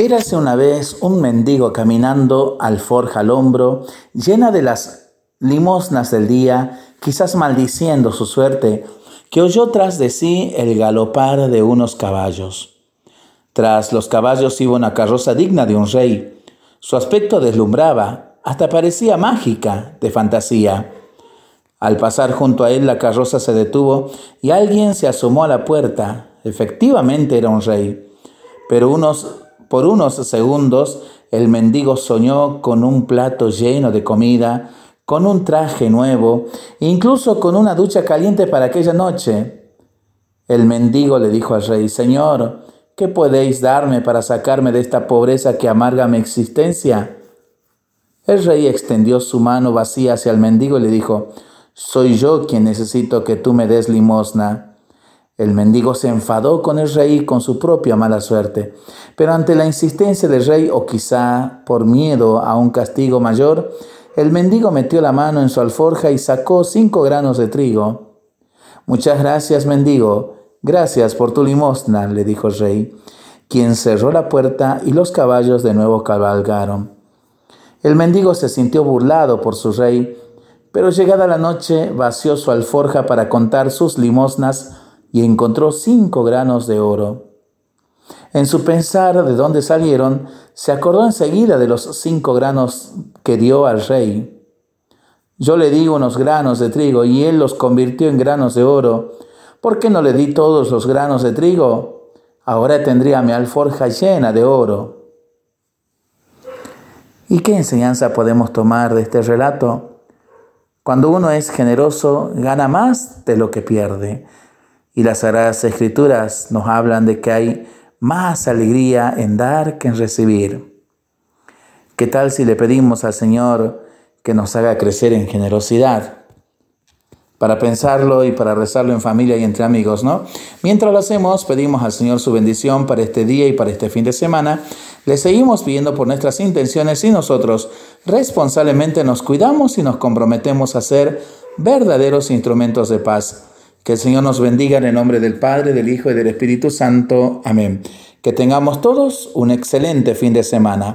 Érase una vez un mendigo caminando alforja al hombro, llena de las limosnas del día, quizás maldiciendo su suerte, que oyó tras de sí el galopar de unos caballos. Tras los caballos iba una carroza digna de un rey. Su aspecto deslumbraba, hasta parecía mágica, de fantasía. Al pasar junto a él la carroza se detuvo y alguien se asomó a la puerta. Efectivamente era un rey. Pero unos por unos segundos el mendigo soñó con un plato lleno de comida, con un traje nuevo, incluso con una ducha caliente para aquella noche. El mendigo le dijo al rey, Señor, ¿qué podéis darme para sacarme de esta pobreza que amarga mi existencia? El rey extendió su mano vacía hacia el mendigo y le dijo, Soy yo quien necesito que tú me des limosna. El mendigo se enfadó con el rey con su propia mala suerte, pero ante la insistencia del rey o quizá por miedo a un castigo mayor, el mendigo metió la mano en su alforja y sacó cinco granos de trigo. Muchas gracias, mendigo, gracias por tu limosna, le dijo el rey, quien cerró la puerta y los caballos de nuevo cabalgaron. El mendigo se sintió burlado por su rey, pero llegada la noche vació su alforja para contar sus limosnas y encontró cinco granos de oro. En su pensar de dónde salieron, se acordó enseguida de los cinco granos que dio al rey. Yo le di unos granos de trigo y él los convirtió en granos de oro. ¿Por qué no le di todos los granos de trigo? Ahora tendría mi alforja llena de oro. ¿Y qué enseñanza podemos tomar de este relato? Cuando uno es generoso, gana más de lo que pierde. Y las Sagradas Escrituras nos hablan de que hay más alegría en dar que en recibir. ¿Qué tal si le pedimos al Señor que nos haga crecer en generosidad? Para pensarlo y para rezarlo en familia y entre amigos, ¿no? Mientras lo hacemos, pedimos al Señor su bendición para este día y para este fin de semana. Le seguimos pidiendo por nuestras intenciones y nosotros responsablemente nos cuidamos y nos comprometemos a ser verdaderos instrumentos de paz que el Señor nos bendiga en el nombre del Padre, del Hijo y del Espíritu Santo. Amén. Que tengamos todos un excelente fin de semana.